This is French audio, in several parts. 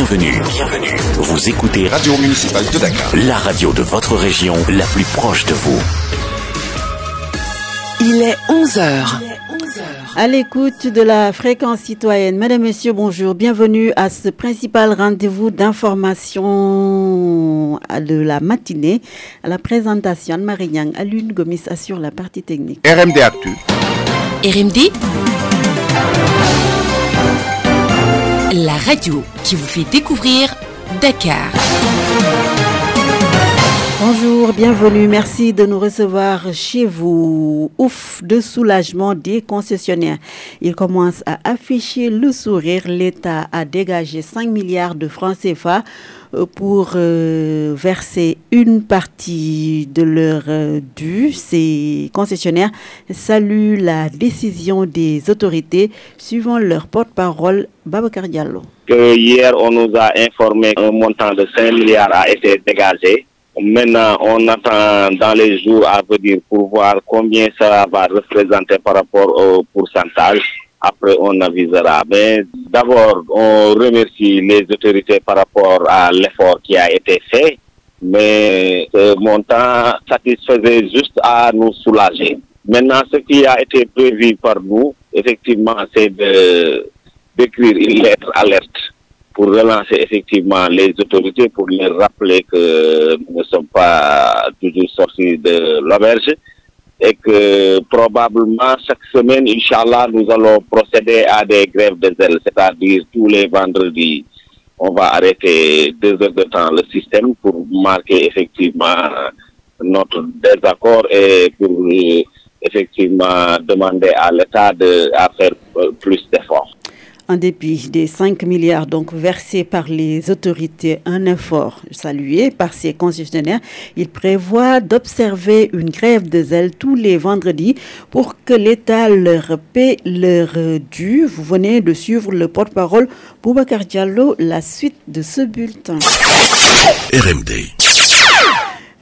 Bienvenue. Bienvenue. Vous écoutez Radio Municipale de Dakar. La radio de votre région, la plus proche de vous. Il est 11 heures. À l'écoute de la fréquence citoyenne, Mesdames, Messieurs, bonjour. Bienvenue à ce principal rendez-vous d'information de la matinée. À la présentation, Anne-Marie à Lune Gomis assure la partie technique. RMD Actu. RMD La radio qui vous fait découvrir Dakar. Bienvenue. Merci de nous recevoir chez vous. Ouf de soulagement des concessionnaires. Ils commencent à afficher le sourire. L'État a dégagé 5 milliards de francs CFA euh, pour euh, verser une partie de leur euh, dû. Ces concessionnaires saluent la décision des autorités suivant leur porte-parole Babacar Diallo. hier, on nous a informé qu'un montant de 5 milliards a été dégagé Maintenant, on attend dans les jours à venir pour voir combien ça va représenter par rapport au pourcentage. Après, on avisera. Mais d'abord, on remercie les autorités par rapport à l'effort qui a été fait. Mais ce montant satisfaisait juste à nous soulager. Maintenant, ce qui a été prévu par nous, effectivement, c'est d'écrire une lettre alerte pour relancer effectivement les autorités, pour les rappeler que nous ne sommes pas toujours sortis de l'auberge et que probablement chaque semaine, Inch'Allah, nous allons procéder à des grèves de zèle, c'est-à-dire tous les vendredis, on va arrêter deux heures de temps le système pour marquer effectivement notre désaccord et pour euh, effectivement demander à l'État de faire plus d'efforts. En dépit des 5 milliards donc versés par les autorités, un effort salué par ces concessionnaires, il prévoit d'observer une grève de zèle tous les vendredis pour que l'État leur paie leur dû. Vous venez de suivre le porte-parole Boubacar Diallo, la suite de ce bulletin. RMD.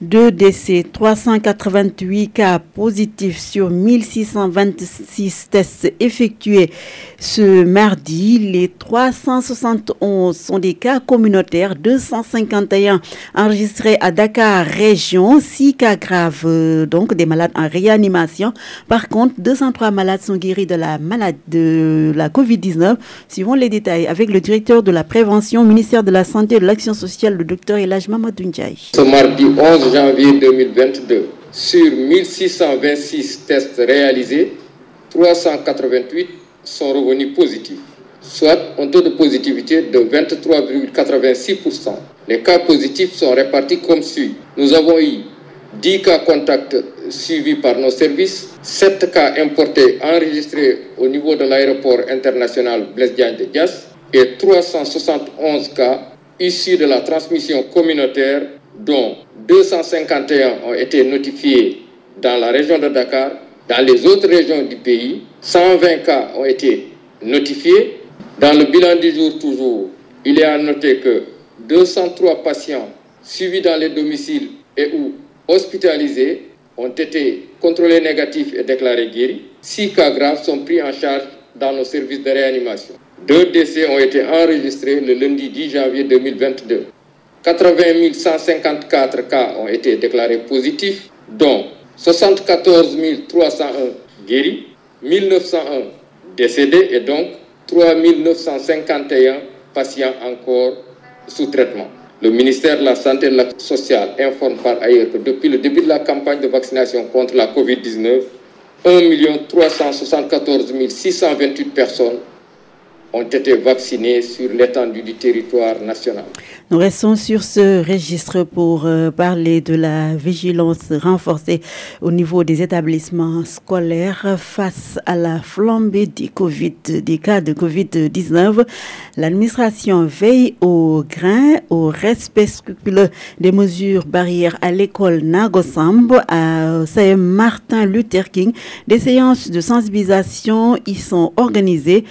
Deux décès, 388 cas positifs sur 1626 tests effectués ce mardi. Les 371 sont des cas communautaires, 251 enregistrés à Dakar région, 6 cas graves, euh, donc des malades en réanimation. Par contre, 203 malades sont guéris de la maladie de la COVID-19. Suivons les détails avec le directeur de la prévention ministère de la Santé et de l'Action sociale, le docteur Elaj Mamadou Ce mardi 11 janvier 2022, sur 1626 tests réalisés, 388 sont revenus positifs, soit un taux de positivité de 23,86%. Les cas positifs sont répartis comme suit. Nous avons eu 10 cas contacts suivis par nos services, 7 cas importés enregistrés au niveau de l'aéroport international Blaise de Dias et 371 cas issus de la transmission communautaire dont 251 ont été notifiés dans la région de Dakar. Dans les autres régions du pays, 120 cas ont été notifiés. Dans le bilan du jour toujours, il est à noter que 203 patients suivis dans les domiciles et ou hospitalisés ont été contrôlés négatifs et déclarés guéris. Six cas graves sont pris en charge dans nos services de réanimation. Deux décès ont été enregistrés le lundi 10 janvier 2022. 80 154 cas ont été déclarés positifs, dont 74 301 guéris, 1901 décédés et donc 3 951 patients encore sous traitement. Le ministère de la Santé et de l'Action sociale informe par ailleurs que depuis le début de la campagne de vaccination contre la COVID-19, 1 374 628 personnes ont été vaccinés sur l'étendue du territoire national. Nous restons sur ce registre pour euh, parler de la vigilance renforcée au niveau des établissements scolaires face à la flambée des, cas de Covid-19. L'administration veille au grain, au respect scrupuleux des mesures barrières à l'école Nagosamb, à Saint Martin Luther King. Des séances de sensibilisation y sont organisées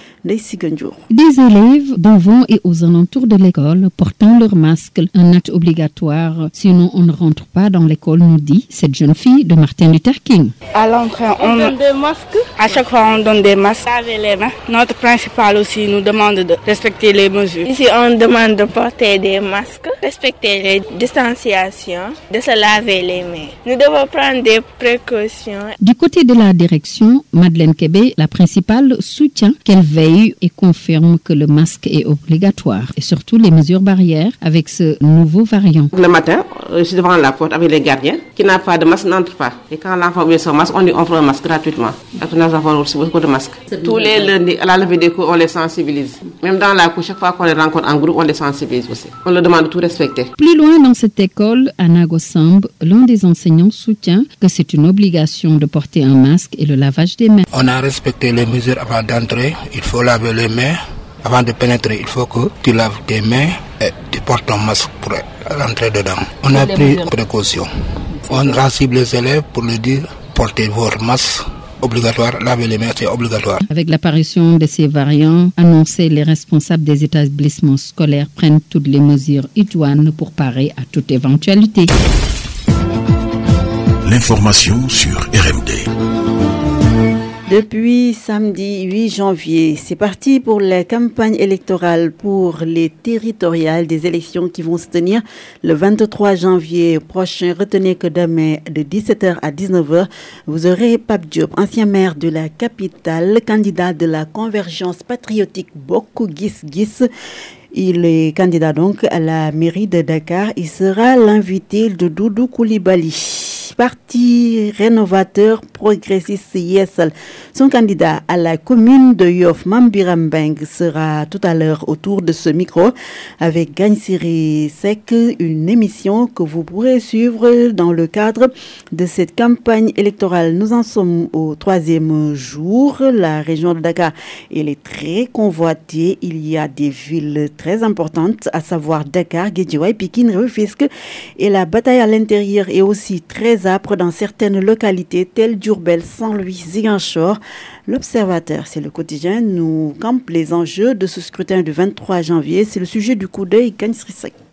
Des élèves devant et aux alentours de l'école portant leur masque, un acte obligatoire, sinon on ne rentre pas dans l'école, nous dit cette jeune fille de Martin Luther King. À l'entrée, on, donne des masques? À chaque fois, on donne des masques. Laver les mains. Notre principal aussi nous demande de respecter les mesures. Ici, on demande de porter des masques, respecter les distanciations, de se laver les mains. Nous devons prendre des précautions. Du côté de la direction, Madeleine Kébé, la principale, soutient qu'elle veille et confirme que le masque est obligatoire et surtout les mesures barrières avec ce nouveau variant. Le matin, je suis devant la porte avec les gardiens. Qui n'a pas de masque n'entre pas. Et quand l'enfant met son masque, on lui offre un masque gratuitement. nous avons aussi beaucoup de masques. Tous les lundis, à la levée des cours, on les sensibilise. Même dans la cour, chaque fois qu'on les rencontre en groupe, on les sensibilise aussi. On leur demande de tout respecter. Plus loin dans cette école, à Nagosamb, l'un des enseignants soutient que c'est une obligation de porter un masque et le lavage des mains. On a respecté les mesures avant d'entrer. Il faut laver les mains. Avant de pénétrer, il faut que tu laves tes mains et tu portes ton masque pour rentrer dedans. On a pris précaution. On rassure les élèves pour leur dire portez votre masque obligatoire, laver les mains, c'est obligatoire. Avec l'apparition de ces variants, annoncés, les responsables des établissements scolaires prennent toutes les mesures idoines pour parer à toute éventualité. L'information sur RMD. Depuis samedi 8 janvier, c'est parti pour la campagne électorale pour les territoriales des élections qui vont se tenir le 23 janvier prochain. Retenez que demain, de 17h à 19h, vous aurez Pape Diop, ancien maire de la capitale, candidat de la convergence patriotique Boku Gis Gis. Il est candidat donc à la mairie de Dakar. Il sera l'invité de Doudou Koulibaly parti rénovateur progressiste Yessel. Son candidat à la commune de Yoff, Mambirambeng, sera tout à l'heure autour de ce micro avec Gagne Sek, une émission que vous pourrez suivre dans le cadre de cette campagne électorale. Nous en sommes au troisième jour. La région de Dakar, est très convoitée. Il y a des villes très importantes, à savoir Dakar, Guédiouaï, Pikine, Rufisque. Et la bataille à l'intérieur est aussi très dans certaines localités telles Durbel, Saint-Louis, Ziguinchor. L'Observateur, c'est le quotidien, nous campe les enjeux de ce scrutin du 23 janvier. C'est le sujet du coup d'œil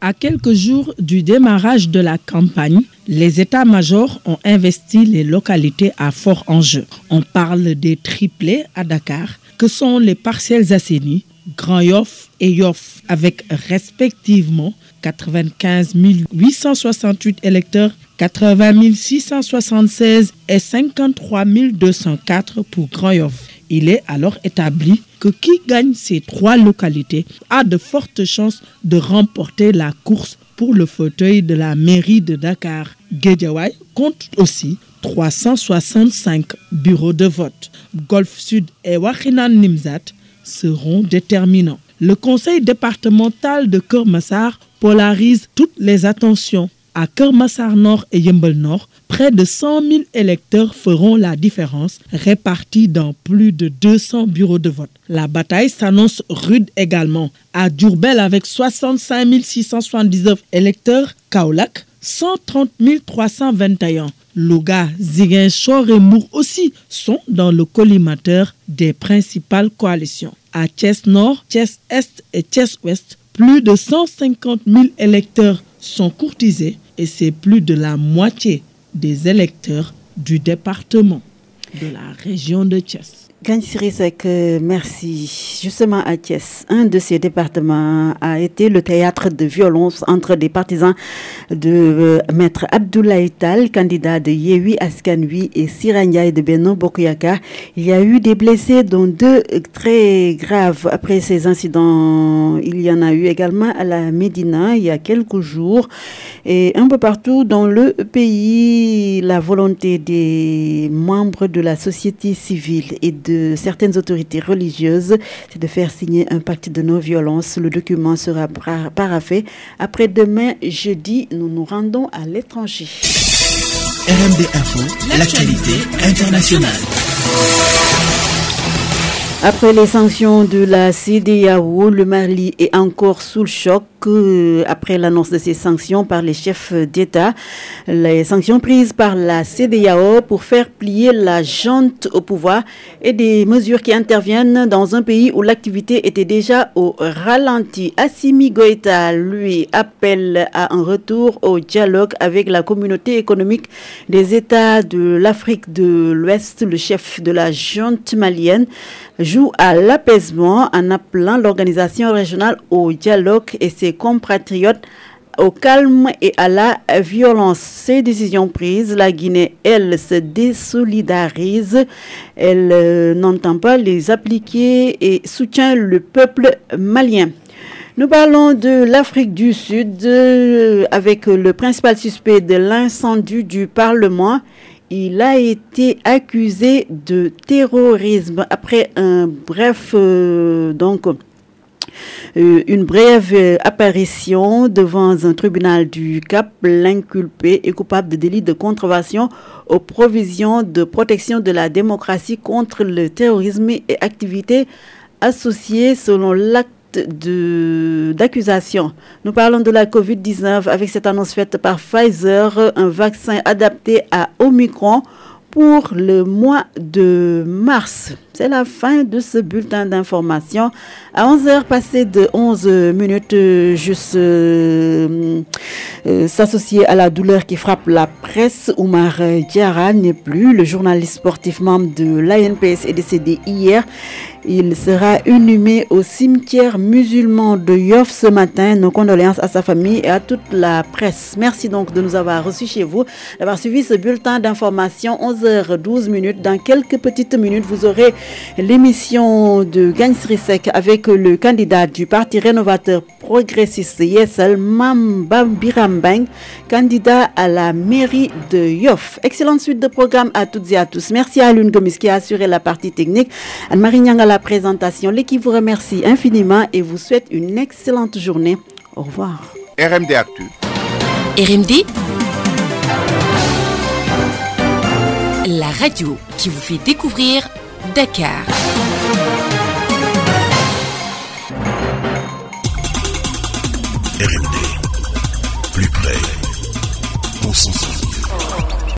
À quelques jours du démarrage de la campagne, les états-majors ont investi les localités à fort enjeu. On parle des triplés à Dakar, que sont les partiels assainis, Grand Yoff et Yoff, avec respectivement 95 868 électeurs 80 676 et 53 204 pour Grand. Il est alors établi que qui gagne ces trois localités a de fortes chances de remporter la course pour le fauteuil de la mairie de Dakar. Guédiawaye compte aussi 365 bureaux de vote. Golf Sud et Wachinan Nimzat seront déterminants. Le conseil départemental de Kermassar polarise toutes les attentions à Kermassar Nord et Yembel Nord, près de 100 000 électeurs feront la différence, répartis dans plus de 200 bureaux de vote. La bataille s'annonce rude également. À Durbel, avec 65 679 électeurs, Kaolak, 130 321. Louga, Ziguinchor et Mour aussi sont dans le collimateur des principales coalitions. À Thiès Nord, Thiès Est et Thiès Ouest, plus de 150 000 électeurs sont courtisés et c'est plus de la moitié des électeurs du département de la région de Thiès. Merci. Justement à Thiès, un de ces départements a été le théâtre de violence entre des partisans de euh, Maître Abdoulaye Tal, candidat de Yehui Askanui et Siranya de Beno Bokuyaka. Il y a eu des blessés, dont deux très graves. Après ces incidents, il y en a eu également à la Médina il y a quelques jours. Et un peu partout dans le pays, la volonté des membres de la société civile et de certaines autorités religieuses, c'est de faire signer un pacte de non-violence. Le document sera paraffé. Après-demain, jeudi, nous nous rendons à l'étranger. RMD Info, l'actualité internationale. Après les sanctions de la CDAO, le Mali est encore sous le choc que après l'annonce de ces sanctions par les chefs d'État, les sanctions prises par la CDAO pour faire plier la jante au pouvoir et des mesures qui interviennent dans un pays où l'activité était déjà au ralenti. Assimi Goïta, lui, appelle à un retour au dialogue avec la communauté économique des États de l'Afrique de l'Ouest. Le chef de la junte malienne joue à l'apaisement en appelant l'organisation régionale au dialogue et ses compatriotes au calme et à la violence. Ces décisions prises, la Guinée, elle, se désolidarise. Elle euh, n'entend pas les appliquer et soutient le peuple malien. Nous parlons de l'Afrique du Sud euh, avec le principal suspect de l'incendie du Parlement. Il a été accusé de terrorisme après un bref euh, donc une brève euh, apparition devant un tribunal du Cap. L'inculpé est coupable de délit de contravention aux provisions de protection de la démocratie contre le terrorisme et activités associées selon l'acte d'accusation. Nous parlons de la COVID-19 avec cette annonce faite par Pfizer, un vaccin adapté à Omicron pour le mois de mars. C'est la fin de ce bulletin d'information. À 11h passées de 11 minutes, juste euh, euh, s'associer à la douleur qui frappe la presse. Oumar Diara n'est plus. Le journaliste sportif membre de l'ANPS est décédé hier. Il sera inhumé au cimetière musulman de Yoff ce matin. Nos condoléances à sa famille et à toute la presse. Merci donc de nous avoir reçus chez vous, d'avoir suivi ce bulletin d'information. 11h12 minutes. Dans quelques petites minutes, vous aurez l'émission de Gagne Srisek avec le candidat du Parti rénovateur progressiste Yesel Mamba Birambang, candidat à la mairie de Yoff. Excellente suite de programme à toutes et à tous. Merci à Lune Gomis qui a assuré la partie technique. Anne-Marie Nyang à la présentation. L'équipe vous remercie infiniment et vous souhaite une excellente journée. Au revoir. RMD Actu. RMD La radio qui vous fait découvrir Dakar. RMD, plus près, concentré.